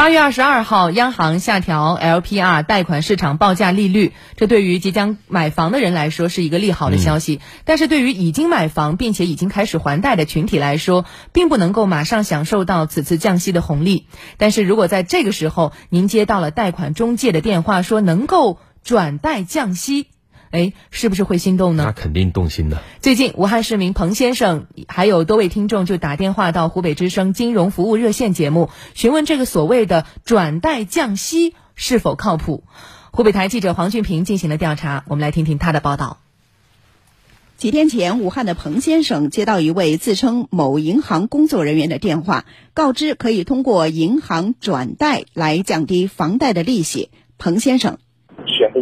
八月二十二号，央行下调 LPR 贷款市场报价利率，这对于即将买房的人来说是一个利好的消息。但是对于已经买房并且已经开始还贷的群体来说，并不能够马上享受到此次降息的红利。但是如果在这个时候您接到了贷款中介的电话，说能够转贷降息。哎，是不是会心动呢？那肯定动心的。最近，武汉市民彭先生还有多位听众就打电话到湖北之声金融服务热线节目，询问这个所谓的转贷降息是否靠谱。湖北台记者黄俊平进行了调查，我们来听听他的报道。几天前，武汉的彭先生接到一位自称某银行工作人员的电话，告知可以通过银行转贷来降低房贷的利息。彭先生。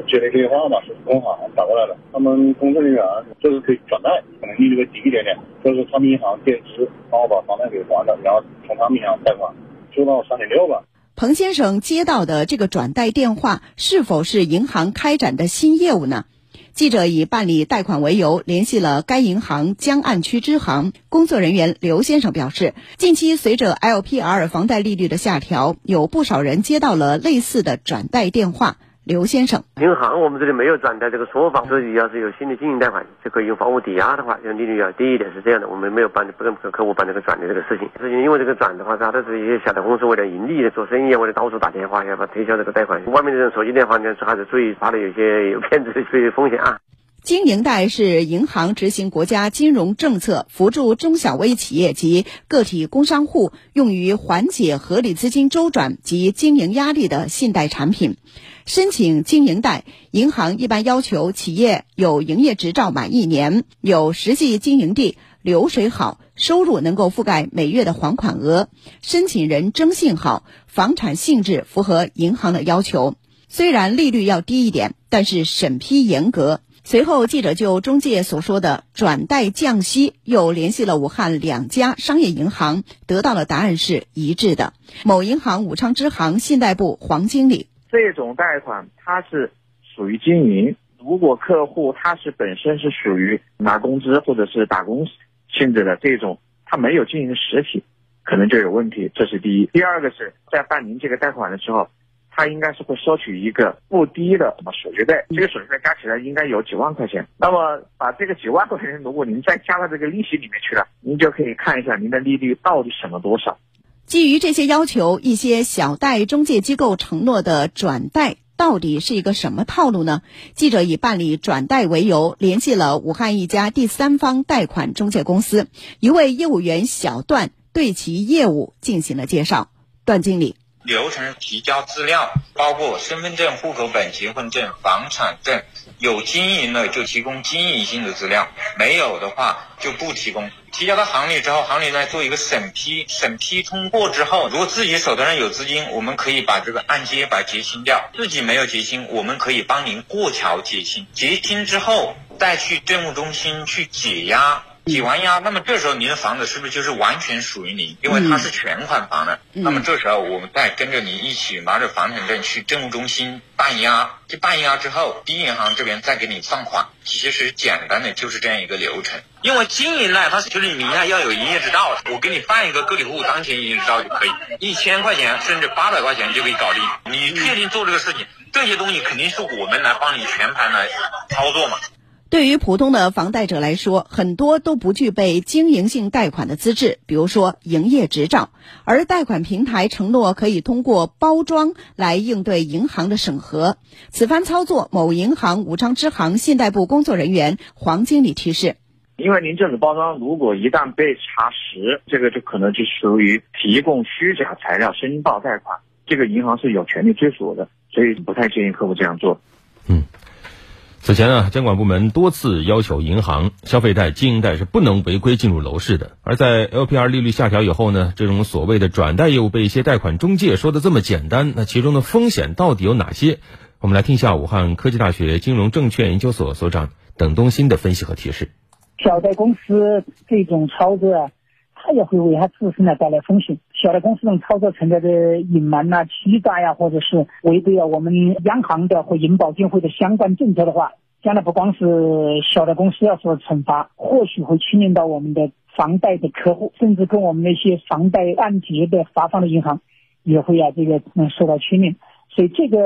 接了一个电话嘛，是工行打过来的，他们工作人员这是可以转贷，可能利率会低一点点，这是他们银行垫资帮我把房贷给还了，然后从他们银行贷款，收到三点六吧。彭先生接到的这个转贷电话，是否是银行开展的新业务呢？记者以办理贷款为由联系了该银行江岸区支行工作人员刘先生，表示，近期随着 LPR 房贷利率的下调，有不少人接到了类似的转贷电话。刘先生，银行我们这里没有转贷这个说法，所以要是有新的经营贷款，就可以用房屋抵押的话，就利率要低一点，是这样的。我们没有办不跟客户办这个转的这个事情，事情因为这个转的话，它都是一些小的公司为了盈利做生意，为了到处打电话要把推销这个贷款。外面的人手机电话呢，还是注意怕的有些有骗子的这些风险啊。经营贷是银行执行国家金融政策，扶助中小微企业及个体工商户，用于缓解合理资金周转及经营压力的信贷产品。申请经营贷，银行一般要求企业有营业执照满一年，有实际经营地，流水好，收入能够覆盖每月的还款额，申请人征信好，房产性质符合银行的要求。虽然利率要低一点，但是审批严格。随后，记者就中介所说的转贷降息，又联系了武汉两家商业银行，得到了答案是一致的。某银行武昌支行信贷部黄经理。这种贷款它是属于经营，如果客户他是本身是属于拿工资或者是打工性质的这种，他没有经营实体，可能就有问题。这是第一。第二个是在办理这个贷款的时候，他应该是会收取一个不低的什么手续费，这个手续费加起来应该有几万块钱。那么把这个几万块钱，如果您再加到这个利息里面去了，您就可以看一下您的利率到底省了多少。基于这些要求，一些小贷中介机构承诺的转贷到底是一个什么套路呢？记者以办理转贷为由，联系了武汉一家第三方贷款中介公司，一位业务员小段对其业务进行了介绍。段经理。流程提交资料，包括身份证、户口本、结婚证、房产证，有经营的就提供经营性的资料，没有的话就不提供。提交到行里之后，行里再做一个审批，审批通过之后，如果自己手头上有资金，我们可以把这个按揭把结清掉；自己没有结清，我们可以帮您过桥结清。结清之后，再去政务中心去解押。抵完押，那么这时候您的房子是不是就是完全属于您？因为它是全款房的。那么这时候我们再跟着您一起拿着房产证去政务中心办押。去办押之后，第一银行这边再给你放款。其实简单的就是这样一个流程。因为经营呢，它是就是你要有营业执照，我给你办一个个体户当前营业执照就可以，一千块钱甚至八百块钱就可以搞定。你确定做这个事情，这些东西肯定是我们来帮你全盘来操作嘛。对于普通的房贷者来说，很多都不具备经营性贷款的资质，比如说营业执照。而贷款平台承诺可以通过包装来应对银行的审核。此番操作，某银行武昌支行信贷部工作人员黄经理提示：因为您这种包装如果一旦被查实，这个就可能就属于提供虚假材料申报贷款，这个银行是有权利追索的，所以不太建议客户这样做。嗯。此前啊，监管部门多次要求银行消费贷、经营贷是不能违规进入楼市的。而在 LPR 利率下调以后呢，这种所谓的转贷业务被一些贷款中介说的这么简单，那其中的风险到底有哪些？我们来听一下武汉科技大学金融证券研究所所长邓东新的分析和提示。小贷公司这种操作啊。他也会为他自身呢带来风险。小的公司这种操作存在的隐瞒呐、欺诈呀，或者是违背了我们央行的或银保监会的相关政策的话，将来不光是小的公司要受到惩罚，或许会牵连到我们的房贷的客户，甚至跟我们那些房贷按揭的发放的银行也会啊这个嗯受到牵连。所以这个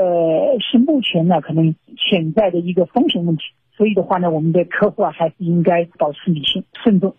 是目前呢可能潜在的一个风险问题。所以的话呢，我们的客户啊还是应该保持理性、慎重。